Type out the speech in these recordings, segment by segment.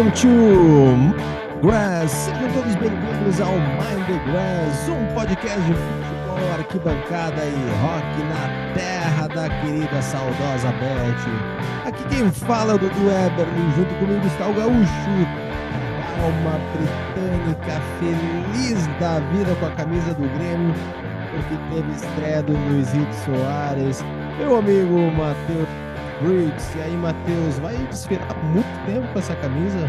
Welcome to Grass. Sejam todos bem-vindos ao Mind the Grass, um podcast de futebol, arquibancada e rock na terra da querida saudosa Beth. Aqui quem fala é o Dudu Eberlin, junto comigo está o Gaúcho, alma britânica, feliz da vida com a camisa do Grêmio, porque teve estreia do Luizito Soares. Meu amigo Matheus Briggs. E aí, Matheus, vai desfilar muito tempo com essa camisa?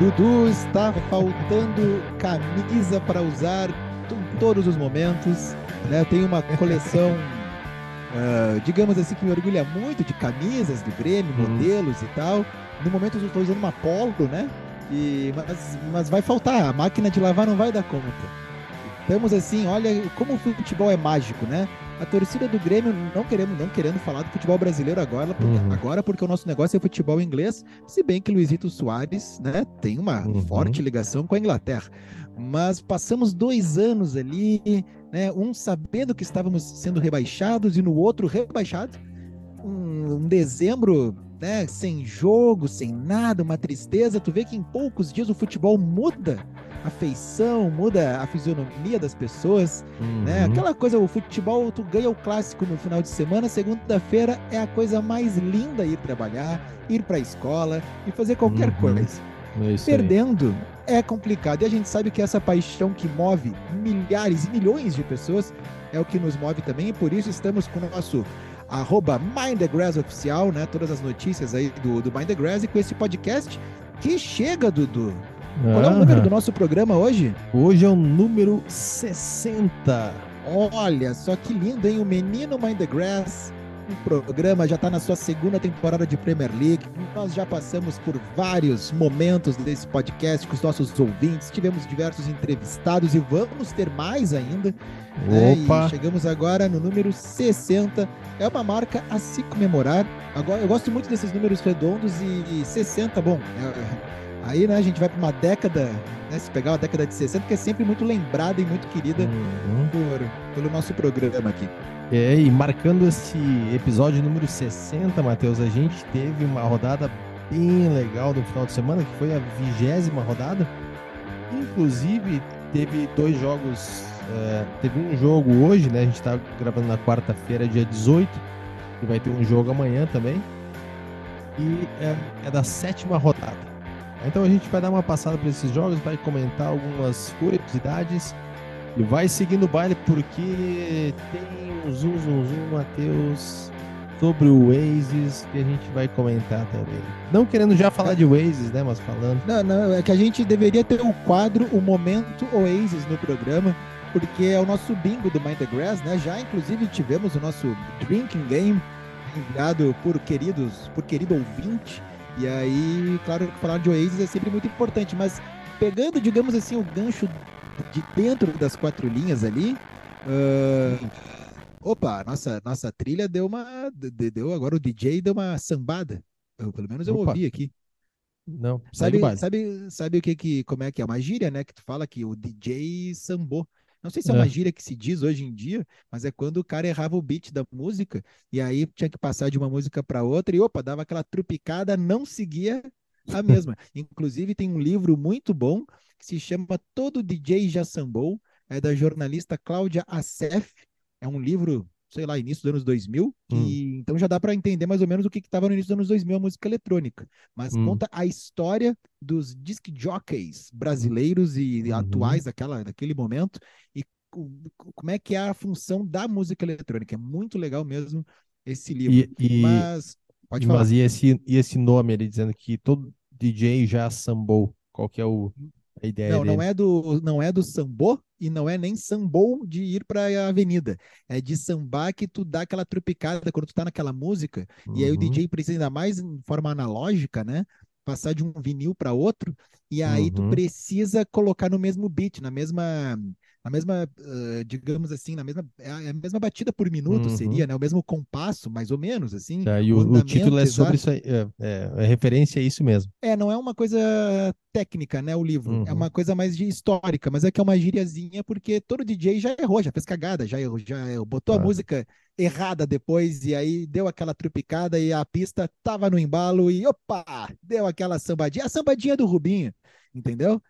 Dudu está faltando camisa para usar em todos os momentos. Né? Eu tenho uma coleção, uh, digamos assim, que me orgulha muito de camisas do Grêmio, uhum. modelos e tal. No momento eu estou usando uma Polo, né? E, mas, mas vai faltar, a máquina de lavar não vai dar conta. Estamos assim, olha como o futebol é mágico, né? A torcida do Grêmio não querendo, não querendo falar do futebol brasileiro agora, porque, uhum. agora porque o nosso negócio é futebol inglês, se bem que Luizito Soares, né, tem uma uhum. forte ligação com a Inglaterra. Mas passamos dois anos ali, né, um sabendo que estávamos sendo rebaixados e no outro rebaixado. Um, um dezembro né, sem jogo, sem nada, uma tristeza. Tu vê que em poucos dias o futebol muda a feição, muda a fisionomia das pessoas, né? uhum. né? Aquela coisa, o futebol, tu ganha o clássico no final de semana, segunda-feira é a coisa mais linda ir trabalhar, ir para a escola e fazer qualquer uhum. coisa. É Perdendo aí. é complicado. E a gente sabe que essa paixão que move milhares e milhões de pessoas é o que nos move também, e por isso estamos com o nosso arroba Mind the Grass oficial, né? Todas as notícias aí do, do Mind the Grass e com esse podcast que chega, Dudu, qual é o número do nosso programa hoje? Hoje é o número 60. Olha só que lindo, hein? O Menino Mind the Grass. O programa já está na sua segunda temporada de Premier League. Nós já passamos por vários momentos desse podcast com os nossos ouvintes. Tivemos diversos entrevistados e vamos ter mais ainda. Né? Opa! E chegamos agora no número 60. É uma marca a se comemorar. Agora, eu gosto muito desses números redondos e 60, bom, é, Aí, né, a gente vai para uma década, né, se pegar uma década de 60, que é sempre muito lembrada e muito querida uhum. por, pelo nosso programa aqui. É, e marcando esse episódio número 60, Matheus, a gente teve uma rodada bem legal no final de semana, que foi a vigésima rodada. Inclusive, teve dois jogos. É, teve um jogo hoje, né? A gente está gravando na quarta-feira, dia 18, e vai ter um jogo amanhã também. E é, é da sétima rodada. Então a gente vai dar uma passada por esses jogos, vai comentar algumas curiosidades e vai seguindo o baile porque tem um zoom, zoom, zoom, Matheus, sobre o Oasis que a gente vai comentar também. Não querendo já falar de Oasis, né, mas falando. Não, não, é que a gente deveria ter o quadro, o momento Oasis no programa, porque é o nosso bingo do Mind the Grass, né? Já inclusive tivemos o nosso drinking game enviado por queridos, por querido ouvinte e aí, claro que falar de Oasis é sempre muito importante, mas pegando, digamos assim, o gancho de dentro das quatro linhas ali, uh, opa, nossa, nossa trilha deu uma, deu agora o DJ deu uma sambada, eu, pelo menos eu opa. ouvi aqui. Não, sabe, sabe, sabe o que que, como é que é uma gíria, né, que tu fala que o DJ sambou. Não sei se é uma é. gíria que se diz hoje em dia, mas é quando o cara errava o beat da música e aí tinha que passar de uma música para outra e opa, dava aquela trupicada, não seguia a mesma. Inclusive tem um livro muito bom que se chama Todo DJ Já Sambou, é da jornalista Cláudia Assef. É um livro sei lá, início dos anos 2000, hum. e então já dá para entender mais ou menos o que estava no início dos anos 2000, a música eletrônica. Mas hum. conta a história dos disc jockeys brasileiros e uhum. atuais daquela, daquele momento, e como é que é a função da música eletrônica. É muito legal mesmo esse livro. E, e, Mas, pode falar. Mas e esse, e esse nome ele dizendo que todo DJ já sambou? Qual que é o, a ideia Não, dele? não é do, não é do sambô, e não é nem sambou de ir para a avenida. É de sambar que tu dá aquela tropicada quando tu tá naquela música. Uhum. E aí o uhum. DJ precisa ainda mais em forma analógica, né? Passar de um vinil para outro. E aí uhum. tu precisa colocar no mesmo beat, na mesma a mesma, uh, digamos assim, na mesma, é a mesma batida por minuto Uhum. seria, né? O mesmo compasso, mais ou menos, assim. Tá, e o, o título é sobre exato. isso aí. É, é, é referência a isso mesmo. É, não é uma coisa técnica, né, o livro. É Uhum. uma coisa mais de histórica, mas é que é uma gíriazinha porque todo DJ já errou, já fez cagada, já errou, já errou, botou a música errada depois e aí deu aquela trupicada e a pista tava no embalo e opa, deu aquela sambadinha, a sambadinha do Rubinho, entendeu?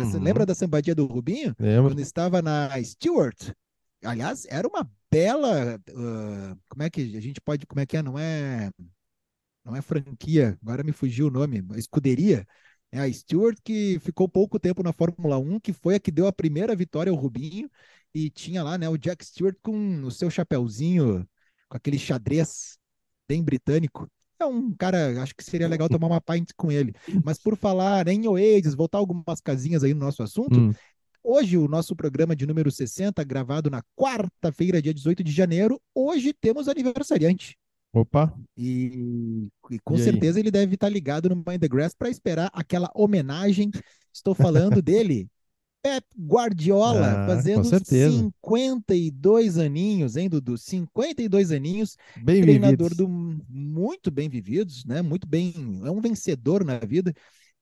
Essa- Uhum. lembra da sambadinha do Rubinho? Quando estava na Stewart. Aliás, era uma bela, ah, como é que a gente pode, como é que é, não é não é franquia, agora me fugiu o nome, escuderia. É a Stewart que ficou pouco tempo na Fórmula 1, que foi a que deu a primeira vitória ao Rubinho, e tinha lá, né, o Jack Stewart com o seu chapéuzinho, com aquele xadrez bem britânico. É um cara, acho que seria legal tomar uma pint com ele. Mas por falar em Oasis, voltar algumas casinhas aí no nosso assunto, Hum. Hoje, o nosso programa de número 60, gravado na quarta-feira, dia 18 de janeiro, hoje temos aniversariante. Opa, E, e com E aí? certeza ele deve estar ligado no Mind the Grass para esperar aquela homenagem. Estou falando dele, Pep Guardiola, Ah, fazendo com certeza. 52 aninhos, hein, Dudu? 52 aninhos, bem treinador vividos. do muito bem vividos, né? Muito bem, é um vencedor na vida.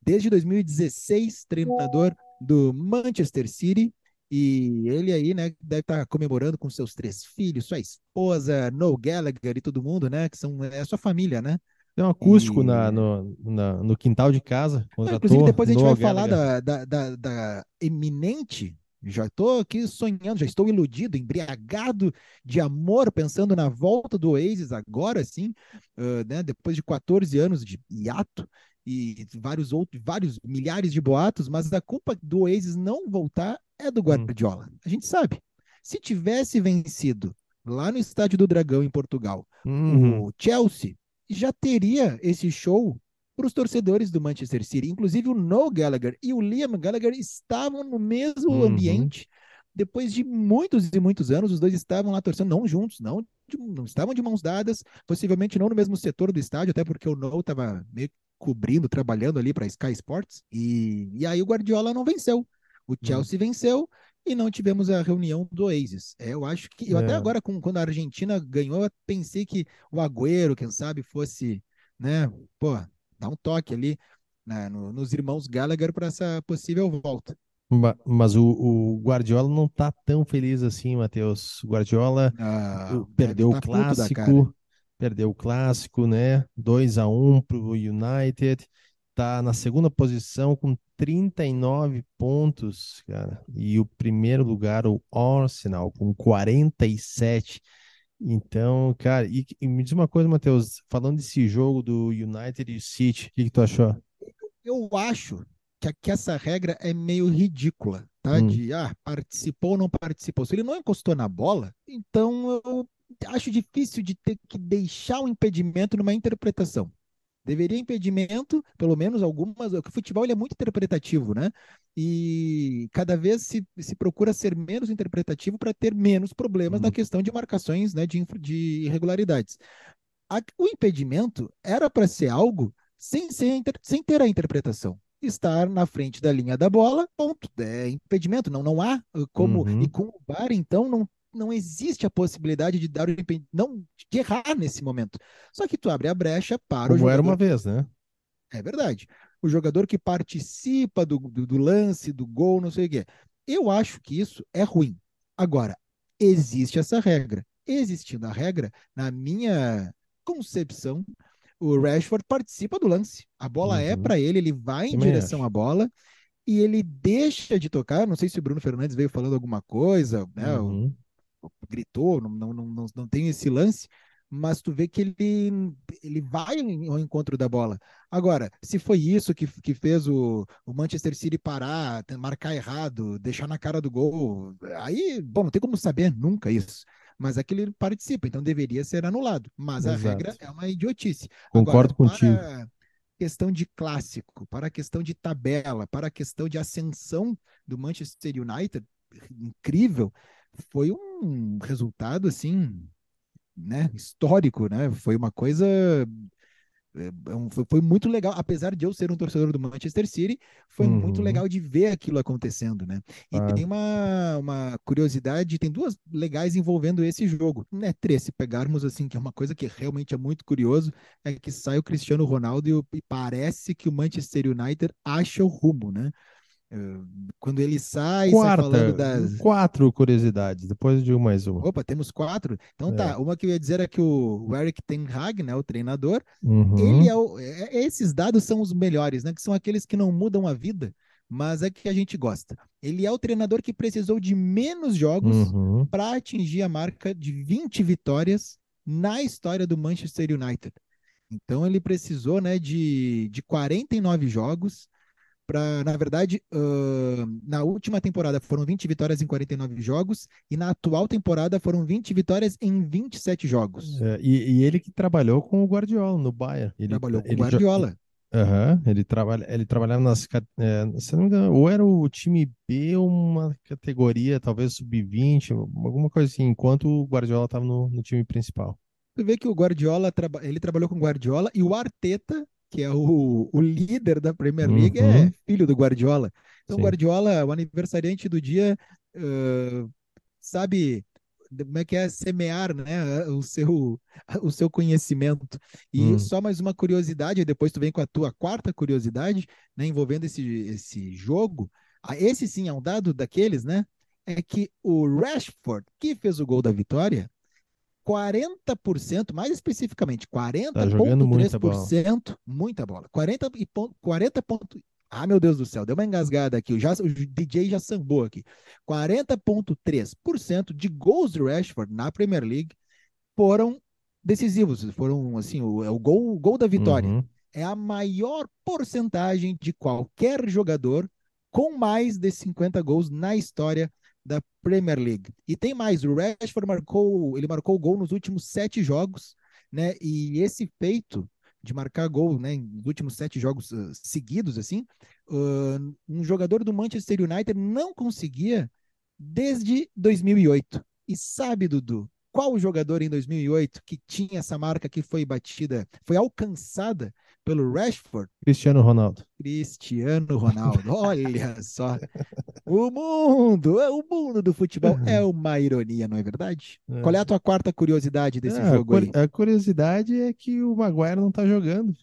Desde 2016, treinador do Manchester City. E ele aí, né, deve estar comemorando com seus três filhos, sua esposa, Noel Gallagher e todo mundo, né? Que são é a sua família, né? Tem um acústico E- na, no, na- no quintal de casa. Não, inclusive, depois a gente vai falar da, da, da, da eminente. Já estou aqui sonhando, já estou iludido, embriagado de amor, pensando na volta do Oasis agora sim, ah, né, depois de 14 anos de hiato e vários outros, vários milhares de boatos, mas a culpa do Oasis não voltar é do Guardiola. A gente sabe. Se tivesse vencido lá no Estádio do Dragão em Portugal, Uhum. o Chelsea já teria esse show para os torcedores do Manchester City. Inclusive o Noel Gallagher e o Liam Gallagher estavam no mesmo Uhum. ambiente. Depois de muitos e muitos anos, os dois estavam lá torcendo, não juntos, não, de- não estavam de mãos dadas, possivelmente não no mesmo setor do estádio, até porque o Noel estava meio cobrindo, trabalhando ali para Sky Sports. E, e aí o Guardiola não venceu. O Chelsea venceu e não tivemos a reunião do Oasis. É, eu acho que. Eu até É. agora, com- quando a Argentina ganhou, eu pensei que o Agüero, quem sabe, fosse, né, pô, dar um toque ali né, no- nos irmãos Gallagher para essa possível volta. Ma- Mas o, o Guardiola não tá tão feliz assim, Matheus. Guardiola Ah, perdeu o tá clássico, perdeu o clássico, né? 2 a 1 pro United. Tá na segunda posição com 39 pontos, cara. E o primeiro lugar, o Arsenal, com 47. Então, cara, e, e me diz uma coisa, Matheus, falando desse jogo do United e City, o que, que tu achou? Eu acho que, a- que essa regra é meio ridícula, tá? Hum. De, ah, participou ou não participou. Se ele não encostou na bola, então eu acho difícil de ter que deixar o impedimento numa interpretação. Deveria impedimento, pelo menos algumas. O futebol ele é muito interpretativo, né? E cada vez se, se procura ser menos interpretativo para ter menos problemas na Uhum. questão de marcações, né, de, de irregularidades. A- o impedimento era para ser algo sem, ser, sem ter a interpretação. Estar na frente da linha da bola, ponto. É impedimento, não, não há como. Uhum. E com o VAR, então, não, não existe a possibilidade de dar o não de errar nesse momento. Só que tu abre a brecha para o Como era uma vez, né? é verdade. O jogador que participa do, do, do lance, do gol, não sei o quê. Eu acho que isso é ruim. Agora, existe essa regra. Existindo a regra, na minha concepção, o Rashford participa do lance. A bola é Uhum. para ele, ele vai em Também direção acho. à bola e ele deixa de tocar. Não sei se o Bruno Fernandes veio falando alguma coisa, né? o- Uhum. Gritou, não, não, não, não, tem esse lance, mas tu vê que ele, ele vai ao encontro da bola. Agora, se foi isso que, que fez o, o Manchester City parar, marcar errado, deixar na cara do gol, aí, bom, não tem como saber nunca isso. Mas é que ele participa, então deveria ser anulado. Mas a Exato. regra é uma idiotice. Concordo Agora, contigo. Para questão de clássico, para a questão de tabela, para a questão de ascensão do Manchester United, incrível, foi um resultado assim, né, histórico, né? Foi uma coisa é, é foi, foi, muito legal, apesar de eu ser um torcedor do Manchester City, foi uhum. muito legal de ver aquilo acontecendo, né? E ah. tem uma, uma curiosidade, tem duas legais envolvendo esse jogo, né? Três, se pegarmos assim, que é uma coisa que realmente é muito curioso, é que sai o Cristiano Ronaldo e, e parece que o Manchester United acha o rumo, né? Quando ele sai, Quarta, sai falando das. Quatro curiosidades, depois de mais uma. Opa, temos quatro? Então tá, é. tá. Uma que eu ia dizer é que o Eric Ten Hag, né, o treinador, uhum. ele é, o... É, esses dados são os melhores, né? Que são aqueles que não mudam a vida, mas é que a gente gosta. Ele é o treinador que precisou de menos jogos uhum. para atingir a marca de 20 vitórias na história do Manchester United. Então ele precisou, né, de, de 49 jogos para, na verdade, uh, na última temporada foram 20 vitórias em 49 jogos e na atual temporada foram 20 vitórias em 27 jogos. É, e, e, ele que trabalhou com o Guardiola no Bayern. Ele trabalhou com o Guardiola. Aham, uhum, ele, trabalha, ele trabalhava nas. É, se não me engano, ou era o time B ou uma categoria, talvez sub-20, alguma coisa assim, enquanto o Guardiola estava no, no, time principal. Você vê que o Guardiola, ele trabalhou com o Guardiola e o Arteta que é o, o líder da Premier League, é uhum. é filho do Guardiola. Então, Sim. Guardiola, o aniversariante do dia, uh, sabe como é que é semear né, o, seu, o seu conhecimento. E hum. só mais uma curiosidade, depois tu vem com a tua quarta curiosidade, né, envolvendo esse, esse jogo. Ah, esse sim é um dado daqueles, né? É que o Rashford, que fez o gol da vitória, 40%, mais especificamente, 40,3%, tá muita bola. 40 e 40 ponto, ah, meu Deus do céu, deu uma engasgada aqui, já, o DJ já sambou aqui. 40,3% de gols do Rashford na Premier League foram decisivos, foram assim, o, é o gol, o gol da vitória. Uhum. É a maior porcentagem de qualquer jogador com mais de 50 gols na história da Premier League. E tem mais, o Rashford marcou, ele marcou gol nos últimos sete jogos, né? E esse feito de marcar gol, né, nos últimos sete jogos uh, seguidos, assim, uh, um jogador do Manchester United não conseguia desde 2008. E sabe, Dudu, qual jogador em 2008 que tinha essa marca que foi batida, foi alcançada pelo Rashford? Cristiano Ronaldo. Cristiano Ronaldo. Olha só. O mundo, é, o mundo do futebol uhum. é uma ironia, não é verdade? É. Qual é a tua quarta curiosidade desse é, jogo aí? A curiosidade é que o Maguire não tá jogando.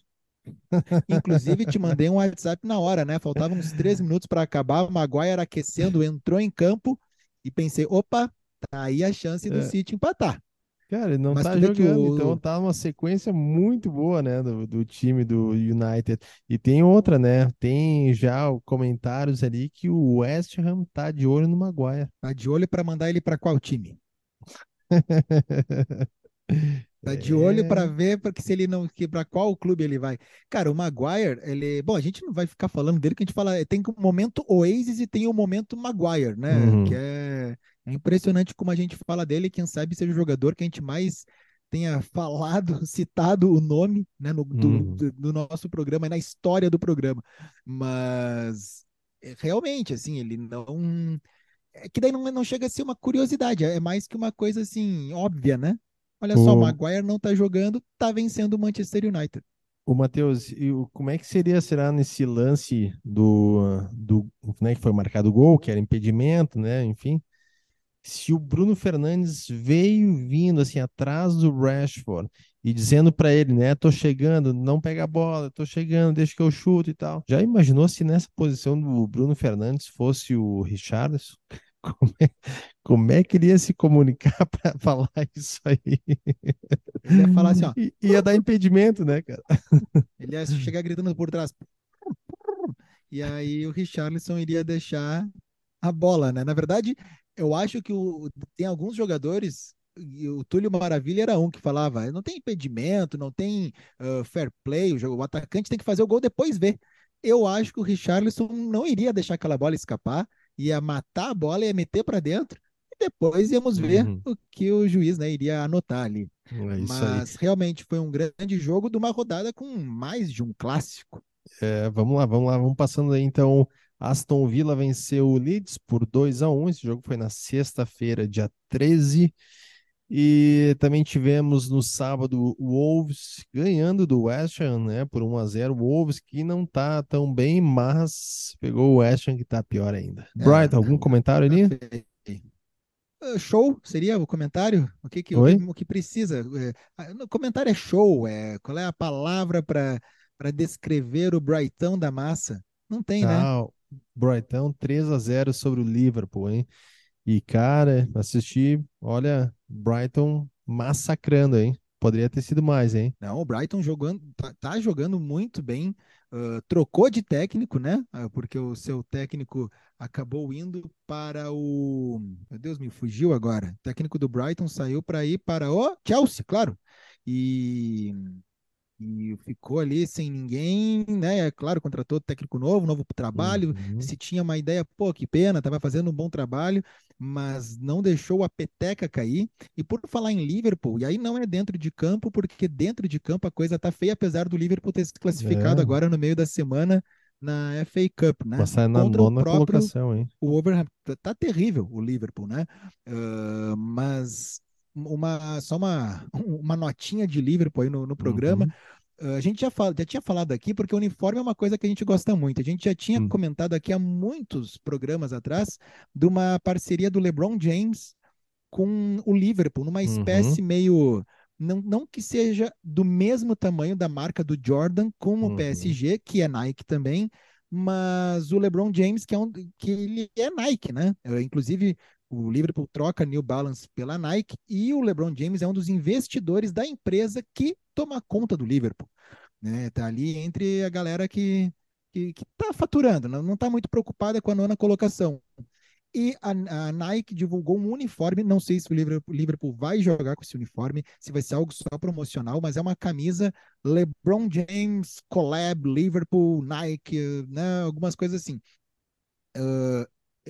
Inclusive, te mandei um WhatsApp na hora, né? Faltavam uns três minutos para acabar. O Maguire aquecendo, entrou em campo e pensei: opa, tá aí a chance do é. City empatar. Cara, ele não Mas tá jogando, o... então tá uma sequência muito boa, né, do, do time do United. E tem outra, né, tem já comentários ali que o West Ham tá de olho no Maguire. Tá de olho para mandar ele para qual time? Tá de olho para é. ver porque se ele não para qual clube ele vai. Cara, o Maguire, ele, bom, a gente não vai ficar falando dele que a gente fala, tem o momento Oasis e tem o momento Maguire, né? Uhum. Que é, é impressionante como a gente fala dele, quem sabe seja o jogador que a gente mais tenha falado, citado o nome, né, no, do, uhum. do, do nosso programa, na história do programa. Mas é, realmente, assim, ele não é que daí não, não chega a ser uma curiosidade, é mais que uma coisa assim óbvia, né? Olha o... só, o Maguire não tá jogando, tá vencendo o Manchester United. O Matheus, como é que seria, será nesse lance do, do né, que foi marcado o gol, que era impedimento, né? Enfim, se o Bruno Fernandes veio vindo assim atrás do Rashford e dizendo para ele, né, tô chegando, não pega a bola, tô chegando, deixa que eu chuto e tal. Já imaginou se nessa posição do Bruno Fernandes fosse o Richardson? Como é, como é que ele ia se comunicar para falar isso aí? Ele ia falar assim, ó. I, ia dar impedimento, né, cara? Ele ia chegar gritando por trás. E aí o Richarlison iria deixar a bola, né? Na verdade, eu acho que o, tem alguns jogadores o Túlio Maravilha era um que falava: não tem impedimento, não tem uh, fair play, o, jogo, o atacante tem que fazer o gol depois ver. Eu acho que o Richarlison não iria deixar aquela bola escapar ia matar a bola, ia meter para dentro e depois íamos ver uhum. o que o juiz né, iria anotar ali. É Mas aí. realmente foi um grande jogo de uma rodada com mais de um clássico. É, vamos lá, vamos lá, vamos passando aí então. Aston Villa venceu o Leeds por 2 a 1 Esse jogo foi na sexta-feira, dia 13. E também tivemos no sábado o Wolves ganhando do West Ham, né, por 1 a 0. O Wolves que não tá tão bem, mas pegou o West Ham que tá pior ainda. É, Bright, algum comentário ali? Uh, show seria o comentário? O que, que, o, o que precisa? É, o comentário é show. É, qual é a palavra para descrever o Brightão da massa? Não tem, ah, né? Brighton 3 a 0 sobre o Liverpool, hein? E, cara, assisti, olha, Brighton massacrando, hein? Poderia ter sido mais, hein? Não, o Brighton jogando, tá, tá jogando muito bem. Uh, trocou de técnico, né? Uh, porque o seu técnico acabou indo para o. Meu Deus, me fugiu agora. O técnico do Brighton saiu para ir para o Chelsea, claro. E e ficou ali sem ninguém, né? É claro, contratou técnico novo, novo trabalho. Uhum. Se tinha uma ideia, pô, que pena, estava fazendo um bom trabalho, mas não deixou a peteca cair. E por falar em Liverpool, e aí não é dentro de campo, porque dentro de campo a coisa tá feia, apesar do Liverpool ter se classificado é. agora no meio da semana na FA Cup, né? Passar na Contra nona próprio, colocação, hein? O Overhampton tá, tá terrível, o Liverpool, né? Uh, mas uma, só uma, uma notinha de Liverpool aí no, no programa. Uhum. Uh, a gente já, fala, já tinha falado aqui, porque o uniforme é uma coisa que a gente gosta muito. A gente já tinha uhum. comentado aqui há muitos programas atrás de uma parceria do LeBron James com o Liverpool, numa uhum. espécie uhum. meio. Não, não que seja do mesmo tamanho da marca do Jordan com o PSG, uhum. que é Nike também, mas o LeBron James, que é um que ele é Nike, né? Eu, inclusive, o Liverpool troca New Balance pela Nike e o LeBron James é um dos investidores da empresa que toma conta do Liverpool. Né? Tá ali entre a galera que que está faturando, não está muito preocupada com a nona colocação. E a, a, Nike divulgou um uniforme, não sei se o Liverpool vai jogar com esse uniforme, se vai ser algo só promocional, mas é uma camisa LeBron James, Collab, Liverpool, Nike, né, algumas coisas assim. Uh,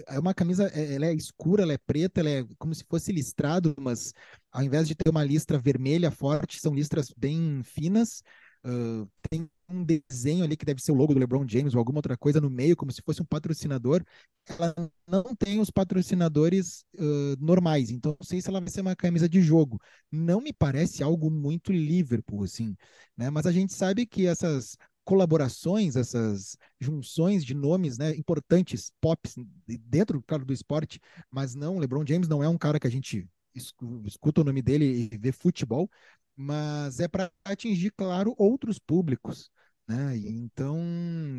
é uma camisa, é, ela é escura, ela é preta, ela é como se fosse listrado, mas ao invés de ter uma listra vermelha forte, são listras bem finas. Uh, tem um desenho ali que deve ser o logo do LeBron James ou alguma outra coisa no meio, como se fosse um patrocinador. Ela não tem os patrocinadores uh, normais, então não sei se ela vai ser uma camisa de jogo. Não me parece algo muito Liverpool, assim, né? Mas a gente sabe que essas colaborações, essas junções de nomes né, importantes, pops, dentro, claro, do esporte, mas não, LeBron James não é um cara que a gente escuta o nome dele e vê futebol, mas é para atingir, claro, outros públicos. Né? então,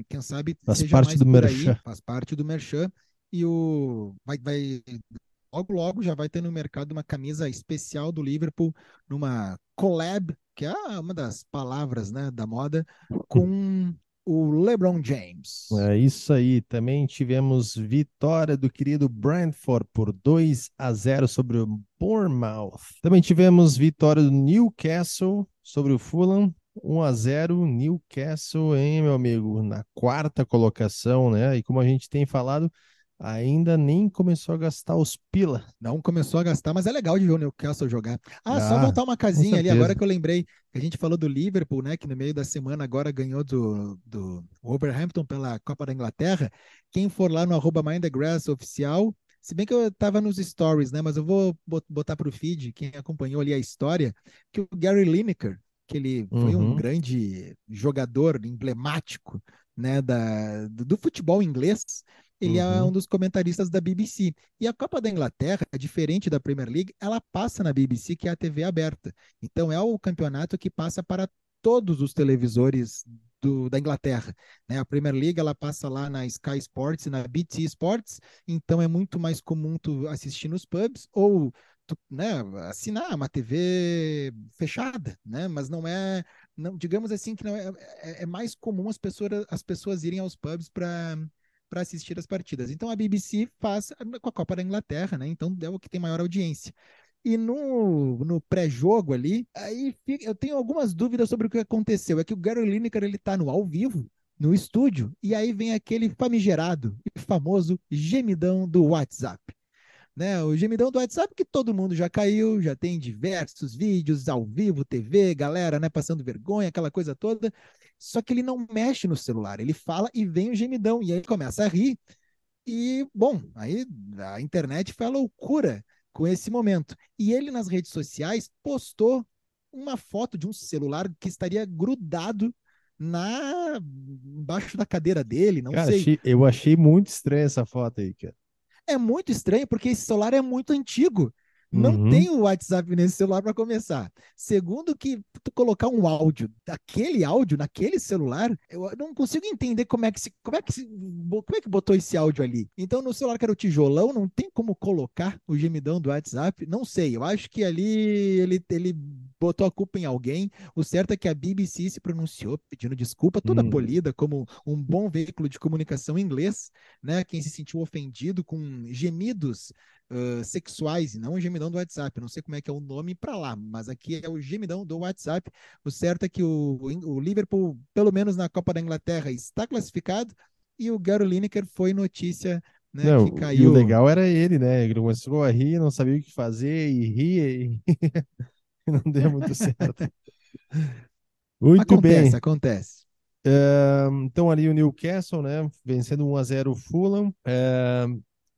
quem sabe faz parte do merchan. Aí, faz parte do merchan e o vai, vai logo logo já vai ter no mercado uma camisa especial do Liverpool numa collab que é uma das palavras né, da moda, com o LeBron James. É isso aí. Também tivemos vitória do querido Brentford por 2 a 0 sobre o Bournemouth. Também tivemos vitória do Newcastle sobre o Fulham. 1 a 0 Newcastle, hein, meu amigo, na quarta colocação, né? E como a gente tem falado, ainda nem começou a gastar os pila. Não começou a gastar, mas é legal de ver o Newcastle jogar. Ah, ah só voltar uma casinha ali, agora que eu lembrei que a gente falou do Liverpool, né, que no meio da semana agora ganhou do, do Wolverhampton pela Copa da Inglaterra. Quem for lá no arroba Grass oficial, se bem que eu estava nos stories, né, mas eu vou botar para o feed, quem acompanhou ali a história, que o Gary Lineker, que ele foi um uhum. grande jogador emblemático né, da, do futebol inglês, ele é uhum. é um dos comentaristas da BBC. E a Copa da Inglaterra, diferente da Premier League, ela passa na BBC, que é a TV aberta. Então é o campeonato que passa para todos os televisores do, da Inglaterra. Né? A Premier League ela passa lá na Sky Sports e na BT Sports, então é muito mais comum tu assistir nos pubs ou tu, né, assinar uma TV fechada, né? Mas não é, não, digamos assim que não é, é, é mais comum as pessoas as pessoas irem aos pubs para para assistir as partidas. Então a BBC faz com a Copa da Inglaterra, né? Então é o que tem maior audiência. E no, no pré-jogo ali, aí eu tenho algumas dúvidas sobre o que aconteceu. É que o Gary Lineker ele tá no ao vivo, no estúdio, e aí vem aquele famigerado e famoso gemidão do WhatsApp né? O gemidão do WhatsApp que todo mundo já caiu, já tem diversos vídeos ao vivo, TV, galera, né, passando vergonha, aquela coisa toda. Só que ele não mexe no celular, ele fala e vem o gemidão e aí começa a rir. E bom, aí a internet foi a loucura com esse momento. E ele nas redes sociais postou uma foto de um celular que estaria grudado na embaixo da cadeira dele, não Cara, sei. achei- eu achei muito estranha essa foto aí, cara. É muito estranho porque esse celular é muito antigo. Não Uhum. tem o WhatsApp nesse celular para começar. Segundo que tu colocar um áudio, daquele áudio naquele celular, eu não consigo entender como é que se, como é que se, como é que botou esse áudio ali. Então no celular que era o tijolão, não tem como colocar o gemidão do WhatsApp. Não sei, eu acho que ali ele, ele botou a culpa em alguém. O certo é que a BBC se pronunciou pedindo desculpa, toda Hum. polida como um bom veículo de comunicação inglês, né? Quem se sentiu ofendido com gemidos uh, sexuais e não o gemidão do WhatsApp. Eu não sei como é que é o nome para lá, mas aqui é o gemidão do WhatsApp. O certo é que o, o Liverpool, pelo menos na Copa da Inglaterra, está classificado e o Gary Lineker foi notícia né, Não, que e caiu. o legal era ele, né? Ele começou a rir, não sabia o que fazer e ria e não deu muito certo. Muito acontece, bem. acontece. Então ali o Newcastle, né? Vencendo 1 a 0 o Fulham. É,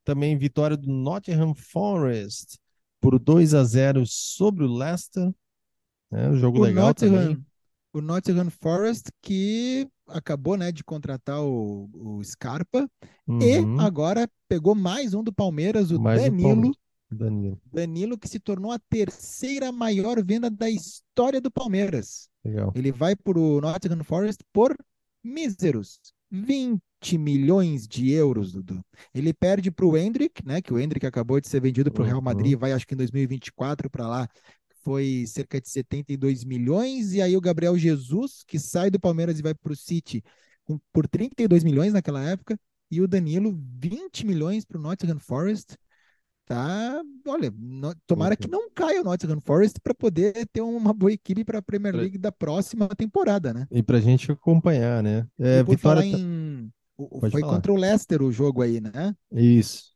também vitória do Nottingham Forest por 2 a 0 sobre o Leicester. né, um jogo O legal Nottingham, também. o Nottingham Forest que acabou né, de contratar o, o Scarpa e Uhum, agora pegou mais um do Palmeiras, o mais Danilo. Danilo, Danilo que se tornou a terceira maior venda da história do Palmeiras. legal. Ele vai para o Nottingham Forest por míseros 20 milhões de euros, Dudu. Ele perde para o Hendrick, né? Que o Hendrick acabou de ser vendido para o Real Uhum. Madrid, vai acho que em 2024 para lá. Foi cerca de 72 milhões. E aí o Gabriel Jesus, que sai do Palmeiras e vai para o City por 32 milhões naquela época. E o Danilo, 20 milhões para o Nottingham Forest. Tá, olha, no- tomara que não caia o Nottingham Forest para poder ter uma boa equipe para a Premier Pra- League da próxima temporada, né? E pra gente acompanhar, né? É, e por vitória. falar ta- em. O- Foi falar. contra o Leicester o jogo aí, né? Isso.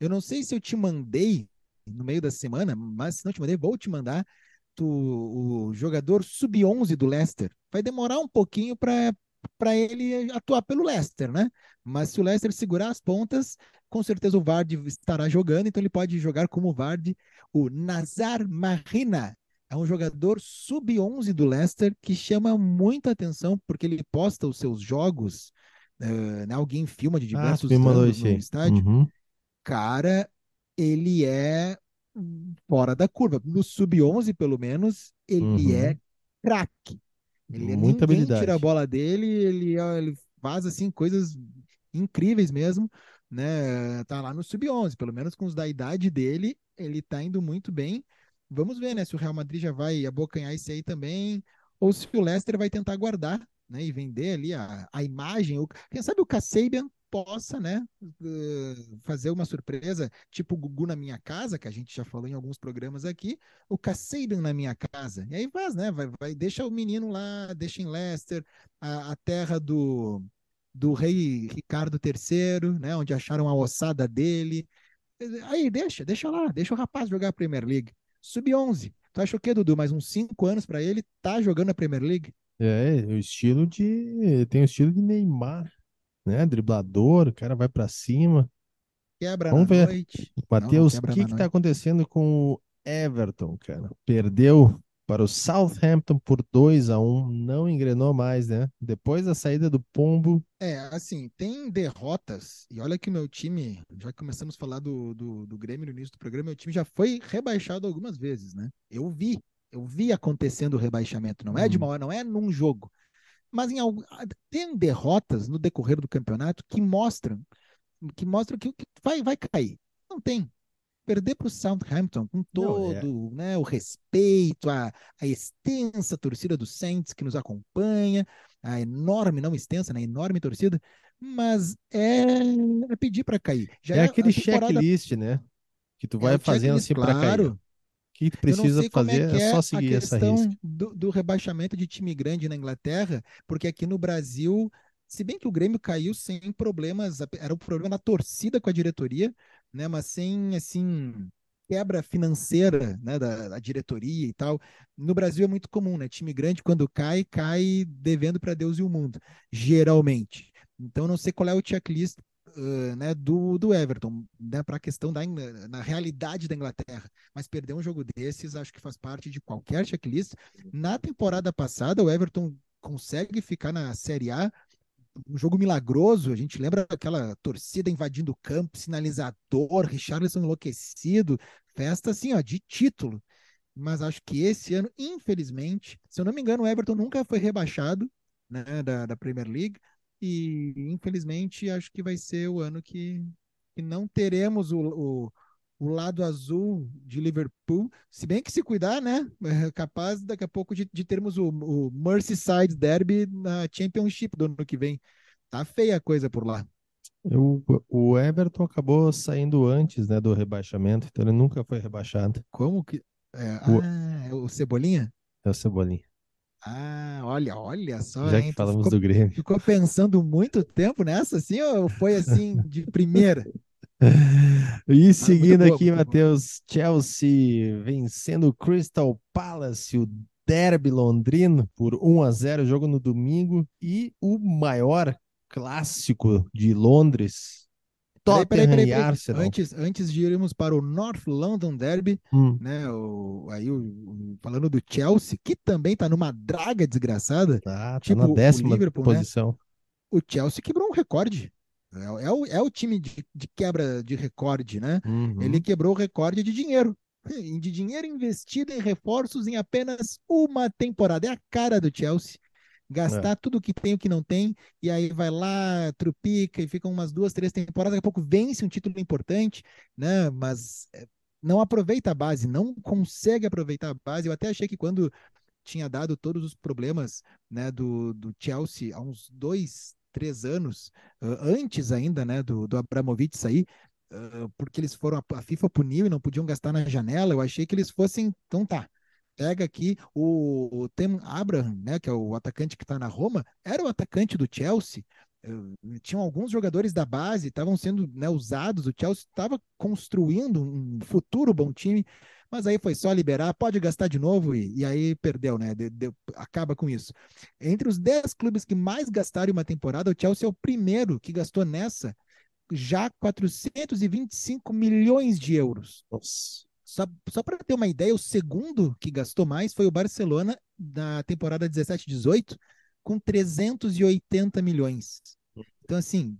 Eu não sei se eu te mandei no meio da semana, mas se não te mandei, vou te mandar. Tu, o jogador sub-11 do Leicester. Vai demorar um pouquinho para para ele atuar pelo Leicester, né? Mas se o Leicester segurar as pontas, com certeza o Vardy estará jogando, então ele pode jogar como Vardy. O Nazar Marina é um jogador sub-11 do Leicester que chama muita atenção porque ele posta os seus jogos, eh, né? Alguém filma de Ah, diversos isso no estádio Uhum. cara, ele é fora da curva. No sub-11, pelo menos, ele Uhum. é craque. Ele é- Muita ninguém habilidade. tira a bola dele, ele, ele faz assim coisas incríveis mesmo, né? Tá lá no sub-11, pelo menos com os da idade dele, ele tá indo muito bem. Vamos ver, né, se o Real Madrid já vai abocanhar esse aí também, ou se o Leicester vai tentar guardar, né, e vender ali a, a imagem. O- Quem sabe o Kasabian possa, né, fazer uma surpresa, tipo o Gugu na minha casa, que a gente já falou em alguns programas aqui, o Kasabian na minha casa. E aí faz, né, vai, vai deixa o menino lá, deixa em Leicester, a, a terra do do rei Ricardo III, né, onde acharam a ossada dele. Aí deixa, deixa lá, deixa o rapaz jogar a Premier League. Sub-11. Tu acha o quê, Dudu? Mais uns cinco anos para ele tá jogando a Premier League? É, o estilo de. Tem o estilo de Neymar, né? Driblador, o cara vai pra cima. Quebra Vamos na ver. noite. Matheus, o que que tá noite. acontecendo com o Everton, cara? Perdeu para o Southampton por 2 a 1 não engrenou mais, né? Depois da saída do Pombo, É, assim, tem derrotas, e olha que o meu time, já que começamos a falar do, do, do Grêmio no início do programa, meu time já foi rebaixado algumas vezes, né? Eu vi, eu vi acontecendo o rebaixamento, não é de Hum. uma hora, não é num jogo. Mas em algum, tem derrotas no decorrer do campeonato que mostram que mostram que, que vai, vai cair. Não tem. Perder para o Southampton com Não, é- todo né, o respeito, a, a extensa torcida do Saints que nos acompanha, a enorme, não extensa, né, enorme torcida, mas é, é pedir para cair. Já é a aquele temporada- checklist, né? Que tu é vai o fazendo assim pra cair. O que precisa como fazer é é é só seguir essa questão risca. do, do rebaixamento de time grande na Inglaterra, porque aqui no Brasil, se bem que o Grêmio caiu sem problemas, era um problema na torcida com a diretoria, né? Mas sem assim quebra financeira, né, da, da diretoria e tal. No Brasil é muito comum, né? Time grande quando cai, cai devendo para Deus e o mundo, geralmente. Então não sei qual é o checklist uh, né, do, do Everton, né, para a questão da na realidade da Inglaterra. Mas perder um jogo desses, acho que faz parte de qualquer checklist. Na temporada passada, o Everton consegue ficar na Série A um jogo milagroso. A gente lembra aquela torcida invadindo o campo, sinalizador, Richarlison enlouquecido, festa assim, ó, de título. Mas acho que esse ano, infelizmente, se eu não me engano, o Everton nunca foi rebaixado né, da, da Premier League. E infelizmente acho que vai ser o ano que, que não teremos o, o, o lado azul de Liverpool. Se bem que se cuidar, né? É capaz daqui a pouco de, de termos o, o Merseyside Derby na Championship do ano que vem. Tá feia a coisa por lá. O, o Everton acabou saindo antes né, do rebaixamento, então ele nunca foi rebaixado. Como que. É, o, ah, é o Cebolinha? É o Cebolinha. Ah, olha, olha só. Já que falamos ficou, do Grêmio. Ficou pensando muito tempo nessa, assim, ou foi assim de primeira? e ah, seguindo ah, aqui, Matheus, Chelsea vencendo o Crystal Palace, o derby londrino, por 1 a 0 jogo no domingo, e o maior clássico de Londres, Tottenham peraí, peraí, peraí, Arsenal. Antes, antes de irmos para o North London Derby, hum. né? O, aí o, o, falando do Chelsea, que também está numa draga desgraçada. Ah, tá tipo na décima né? posição. Né? O Chelsea quebrou um recorde. É, é, o, é o time de, de quebra de recorde, né? Uhum. Ele quebrou o recorde de dinheiro. De dinheiro investido em reforços em apenas uma temporada. É a cara do Chelsea gastar é. tudo que tem o que não tem, e aí vai lá, trupica e fica umas duas, três temporadas, daqui a pouco vence um título importante, né? Mas eh, não aproveita a base, não consegue aproveitar a base. Eu até achei que quando tinha dado todos os problemas né, do, do Chelsea há uns dois, três anos, uh, antes ainda né, do, do Abramovich sair, uh, porque eles foram, a FIFA puniu e não podiam gastar na janela, eu achei que eles fossem, então tá, pega aqui o, o Tem Abraham, né, que é o atacante que está na Roma, era o atacante do Chelsea. Uh, tinham alguns jogadores da base, estavam sendo né, usados. O Chelsea estava construindo um futuro bom time, mas aí foi só liberar, pode gastar de novo e, e aí perdeu, né? De, de, acaba com isso. Entre os 10 clubes que mais gastaram uma temporada, o Chelsea é o primeiro que gastou nessa já 425 milhões de euros. Nossa. Só, só para ter uma ideia, o segundo que gastou mais foi o Barcelona na temporada 17-18, com 380 milhões. Então, assim,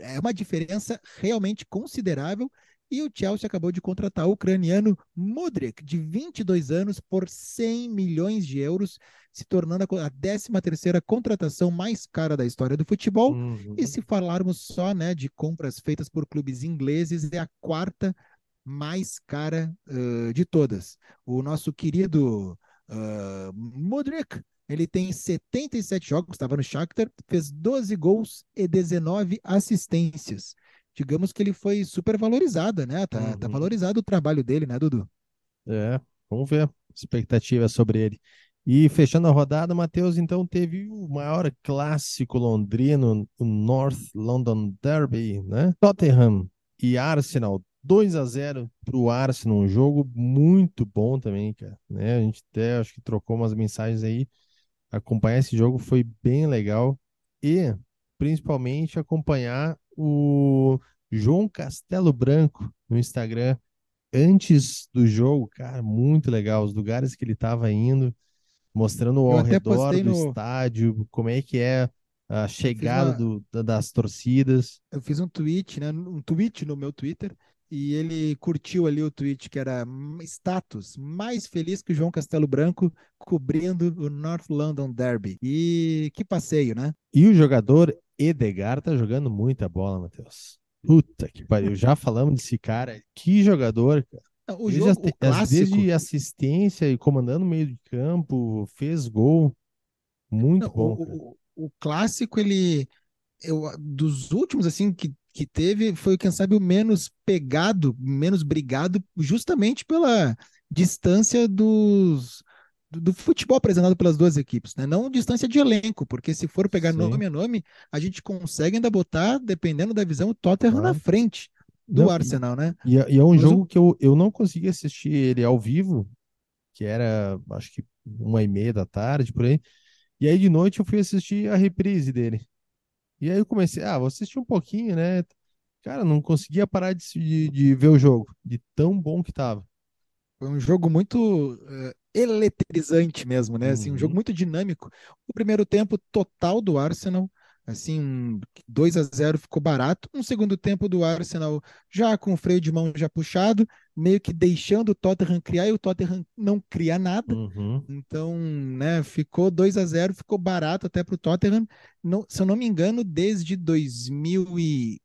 é uma diferença realmente considerável. E o Chelsea acabou de contratar o ucraniano Mudrik, de 22 anos, por 100 milhões de euros, se tornando a 13ª contratação mais cara da história do futebol. Uhum. E se falarmos só né, de compras feitas por clubes ingleses, é a quarta mais cara uh, de todas. O nosso querido uh, Mudrik, ele tem 77 jogos, estava no Shakhtar, fez 12 gols e 19 assistências. Digamos que ele foi super valorizado, né? Tá, tá uhum. tá valorizado o trabalho dele, né, Dudu? É, vamos ver. Expectativa sobre ele. E fechando a rodada, Matheus, então teve o maior clássico londrino, o North London Derby, né? Tottenham e Arsenal 2 a 0 para o Arsenal, um jogo muito bom também, cara. Né? A gente até acho que trocou umas mensagens aí. Acompanhar esse jogo foi bem legal e principalmente acompanhar o João Castelo Branco no Instagram antes do jogo, cara, muito legal. Os lugares que ele estava indo, mostrando ao redor do no... estádio, como é que é a chegada uma... do, das torcidas. Eu fiz um tweet, né? Um tweet no meu Twitter e ele curtiu ali o tweet que era status mais feliz que o João Castelo Branco cobrindo o North London Derby. E que passeio, né? E o jogador Edgar tá jogando muita bola, Matheus. Puta que pariu, já falamos desse cara. Que jogador, cara. O jogo, desde, clássico... desde assistência e comandando meio de campo, fez gol. Muito Não, bom. O, o, o, clássico, ele. Eu, dos últimos, assim, que que teve foi, quem sabe, o menos pegado, menos brigado, justamente pela distância dos, do, do, futebol apresentado pelas duas equipes, né? Não distância de elenco, porque se for pegar Sim. nome a nome, a gente consegue ainda botar, dependendo da visão, o Tottenham ah. na frente do não, Arsenal, né? E, e é um Mas jogo que eu, eu não consegui assistir ele ao vivo, que era, acho que uma e meia da tarde, por aí. E aí de noite eu fui assistir a reprise dele. E aí eu comecei, ah, vou assistir um pouquinho, né? Cara, não conseguia parar de, de, ver o jogo, de tão bom que tava. Foi um jogo muito uh, eletrizante mesmo, né? Assim, um jogo Uhum. muito dinâmico. O primeiro tempo total do Arsenal, assim, 2 a 0 ficou barato. Um segundo tempo do Arsenal já com o freio de mão já puxado, meio que deixando o Tottenham criar e o Tottenham não cria nada. Uhum. Então, né, ficou 2 a 0 ficou barato até para o Tottenham. Não, se eu não me engano, desde 2011,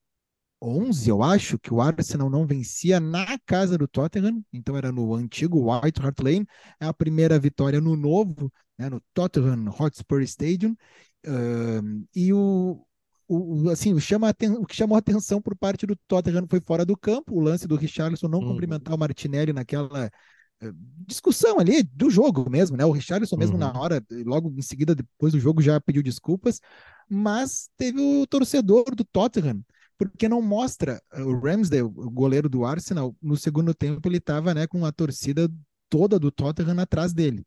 eu acho, que o Arsenal não vencia na casa do Tottenham. Então, era no antigo White Hart Lane. É a primeira vitória no novo, né, no Tottenham Hotspur Stadium. Um, e o, o, assim, o, chama o que chamou a atenção por parte do Tottenham foi fora do campo, o lance do Richarlison não Uhum. cumprimentar o Martinelli naquela eh, discussão ali do jogo mesmo, né? O Richarlison mesmo Uhum. na hora, logo em seguida, depois do jogo, já pediu desculpas, mas teve o torcedor do Tottenham, porque não mostra eh, o Ramsdale, o goleiro do Arsenal, no segundo tempo ele estava né, com a torcida toda do Tottenham atrás dele.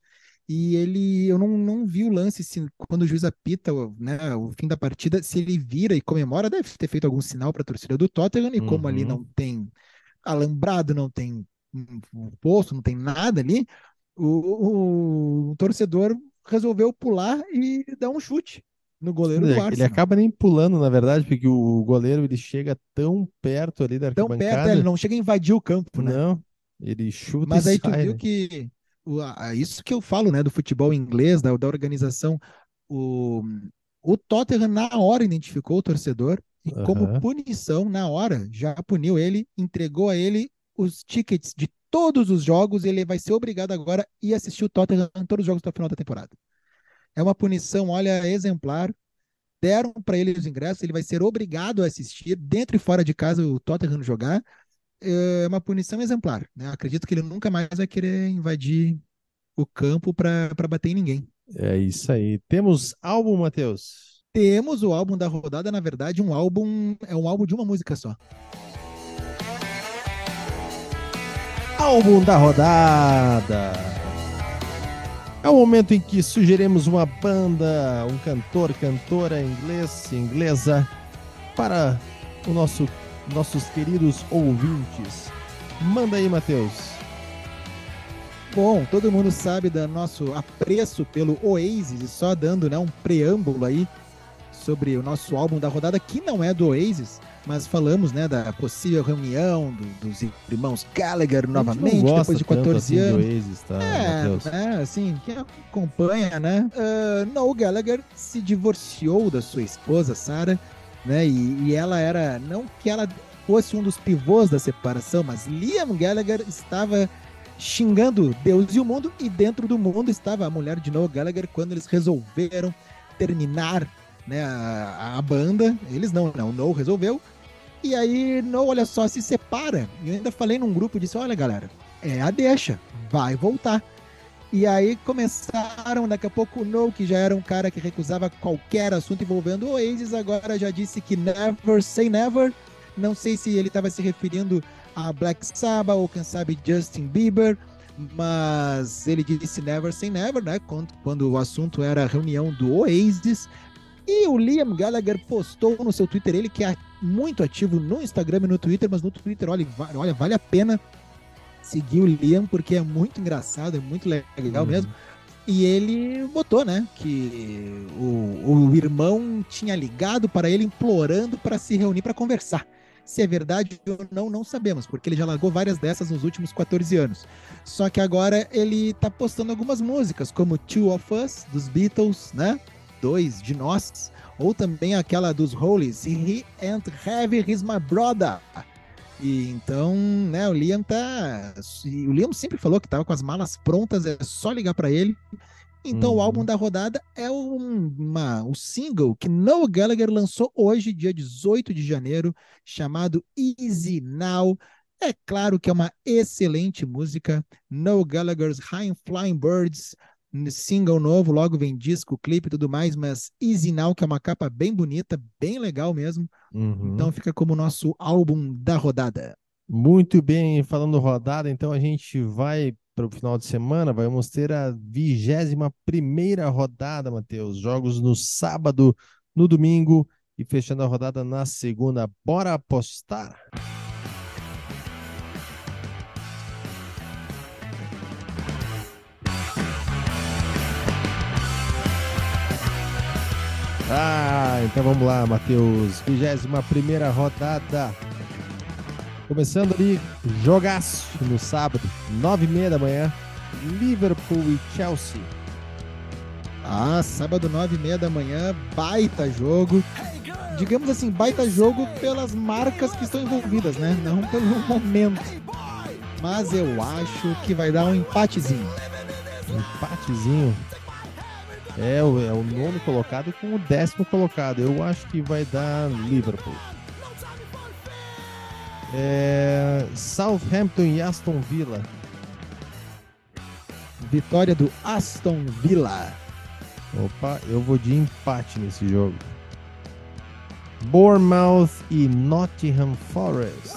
E ele, eu não, não vi o lance se, quando o juiz apita né, o fim da partida, se ele vira e comemora, deve ter feito algum sinal para a torcida do Tottenham, e como ali Uhum. não tem alambrado, não tem um, posto, não tem nada ali, o, o- o torcedor resolveu pular e dar um chute no goleiro do Ele, ele Arsenal. acaba nem pulando, na verdade, porque o goleiro ele chega tão perto ali da Tão perto, arquibancada. é, ele não chega a invadir o campo, né? Não, ele chuta Mas aí tu sai, viu né? que isso que eu falo, né, do futebol inglês, da, da organização, o, o Tottenham na hora identificou o torcedor e como Aham. punição, na hora, já puniu ele, entregou a ele os tickets de todos os jogos e ele vai ser obrigado agora a ir assistir o Tottenham em todos os jogos até o final da temporada. É uma punição, olha, exemplar. Deram para ele os ingressos, ele vai ser obrigado a assistir dentro e fora de casa o Tottenham jogar é uma punição exemplar. Né? Acredito que ele nunca mais vai querer invadir o campo para bater em ninguém. É isso aí. Temos álbum, Matheus? Temos o álbum da rodada, na verdade, um álbum é um álbum de uma música só. Álbum da rodada. É o momento em que sugerimos uma banda, um cantor, cantora inglês, inglesa, para o nosso, nossos queridos ouvintes. Manda aí, Matheus. Bom, todo mundo sabe do nosso apreço pelo Oasis, e só dando né, um preâmbulo aí sobre o nosso álbum da rodada, que não é do Oasis, mas falamos né, da possível reunião do- dos irmãos Gallagher novamente, depois de tanto 14 assim anos. Oasis, tá, É, né, assim, quem acompanha, né? Uh, Noel Gallagher se divorciou da sua esposa, Sarah, né? E, e ela era, não que ela fosse um dos pivôs da separação, mas Liam Gallagher estava xingando Deus e o mundo, e dentro do mundo estava a mulher de Noel Gallagher quando eles resolveram terminar né, a, a banda. Eles não, né? O Noel resolveu. E aí, Noel, olha só, se separa. E eu ainda falei num grupo, disse, olha galera, é a deixa, vai voltar. E aí começaram, daqui a pouco o No, que já era um cara que recusava qualquer assunto envolvendo o Oasis, agora já disse que never say never. Não sei se ele estava se referindo a Black Sabbath ou quem sabe Justin Bieber, mas ele disse never say never, né? Quando, quando o assunto era a reunião do Oasis. E o Liam Gallagher postou no seu Twitter, ele que é muito ativo no Instagram e no Twitter, mas no Twitter, olha, olha vale a pena seguir o Liam, porque é muito engraçado, é muito legal Uhum. mesmo. E ele botou, né, que o, o irmão tinha ligado para ele implorando para se reunir para conversar. Se é verdade ou não, não sabemos, porque ele já largou várias dessas nos últimos 14 anos. Só que agora ele tá postando algumas músicas, como Two of Us, dos Beatles, né? Dois de nós. Ou também aquela dos Hollies, He and Heavy, He's My Brother. E então, né, o Liam tá. O Liam sempre falou que tava com as malas prontas, é só ligar para ele. Então, o Uhum. álbum da rodada é um, uma, um single que Noel Gallagher lançou hoje, dia 18 de janeiro, chamado Easy Now. É claro que é uma excelente música. Noel Gallagher's High Flying Birds, single novo, logo vem disco, clipe e tudo mais, mas Easy Now, que é uma capa bem bonita, bem legal mesmo. Uhum. Então fica como nosso álbum da rodada. Muito bem, falando rodada, então a gente vai para o final de semana, vamos ter a vigésima primeira rodada, Matheus. Jogos no sábado, no domingo E fechando a rodada na segunda, bora apostar? Ah, então vamos lá, Matheus. 21 primeira rodada. Começando ali, jogaço no sábado, 9 e meia da manhã. Liverpool e Chelsea. Ah, sábado, 9 e meia da manhã, baita jogo. Digamos assim, baita jogo pelas marcas que estão envolvidas, né? Não pelo momento. Mas eu acho que vai dar um empatezinho. Um empatezinho. É, é o nono colocado com o décimo colocado. Eu acho que vai dar Liverpool. É, Southampton e Aston Villa. Vitória do Aston Villa. Opa, eu vou de empate nesse jogo. Bournemouth e Nottingham Forest.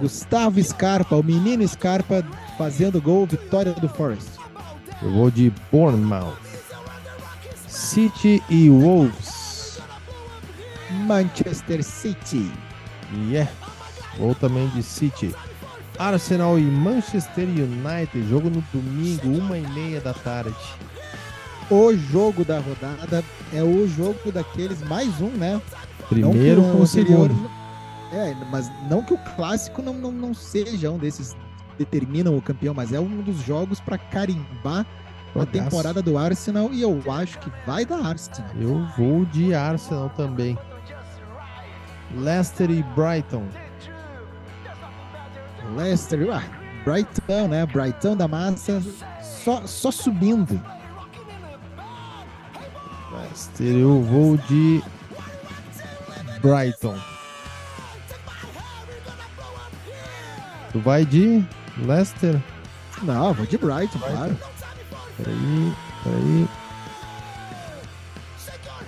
Gustavo Scarpa, o menino Scarpa fazendo gol, vitória do Forest. Eu vou de Bournemouth. City e Wolves. Manchester City. Yeah. Vou também de City. Arsenal e Manchester United. Jogo no domingo, uma e meia da tarde. O jogo da rodada é o jogo daqueles mais um, né? Primeiro com o segundo. É, mas não que o clássico não, não, não seja um desses determinam o campeão, mas é um dos jogos para carimbar a temporada do Arsenal e eu acho que vai dar Arsenal. Eu vou de Arsenal também. Leicester e Brighton. Leicester, ah, Brighton, né? Brighton da massa, só, só subindo. Leicester, eu vou de Brighton. Tu vai de Leicester? Não, vou de Brighton, Brighton. claro. Peraí, peraí.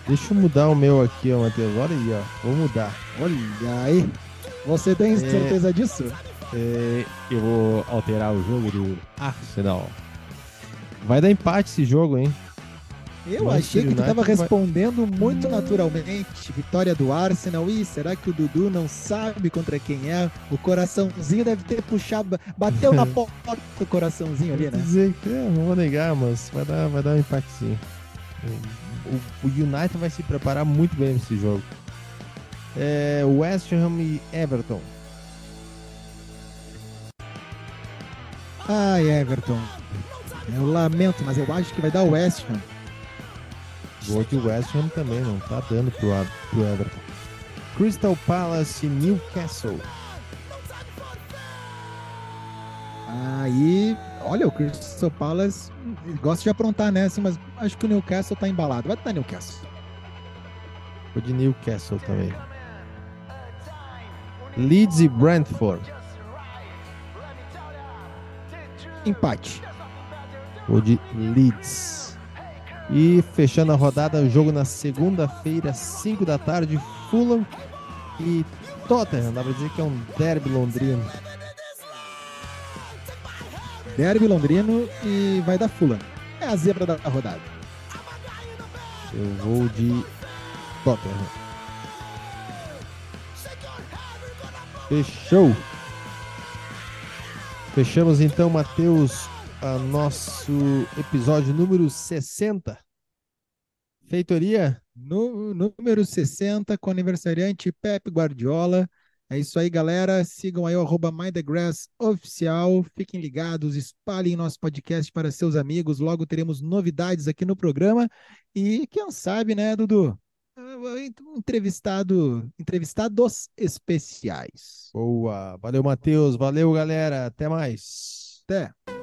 Deixa eu mudar o meu aqui, ó, Matheus. Olha aí, ó. Vou mudar. Olha aí. Você tem é, certeza disso? É, eu vou alterar o jogo do Arsenal. Vai dar empate esse jogo, hein? Eu achei que tu estava respondendo vai... muito naturalmente. Vitória do Arsenal. Ih, será que o Dudu não sabe contra quem é? O coraçãozinho deve ter puxado. Bateu na porta o coraçãozinho ali, né? Dizer que é, não vou negar, mas vai dar, vai dar um empate sim. O, o United vai se preparar muito bem nesse jogo. É, West Ham e Everton. Ai, Everton. Eu lamento, mas eu acho que vai dar o West Ham. Gol de West Ham também, não tá dando pro, pro Everton. Crystal Palace e Newcastle. Aí, olha, o Crystal Palace gosta de aprontar nessa, mas acho que o Newcastle tá embalado. Vai dar Newcastle. Vou de Newcastle também. Leeds e Brentford. Empate. Vou de Leeds. E fechando a rodada, o jogo na segunda-feira, 5 da tarde, Fulham e Tottenham. Dá pra dizer que é um derby londrino. Derby londrino e vai dar Fulham. É a zebra da rodada. Eu vou de Tottenham. Fechou. Fechamos então, Matheus, a nosso episódio número 60. Feitoria? No, número 60, com aniversariante Pepe Guardiola. É isso aí, galera. Sigam aí o arroba oficial. Fiquem ligados, espalhem nosso podcast para seus amigos. Logo teremos novidades aqui no programa. E quem sabe, né, Dudu? Entrevistado, entrevistados especiais. Boa. Valeu, Matheus. Valeu, galera. Até mais. Até.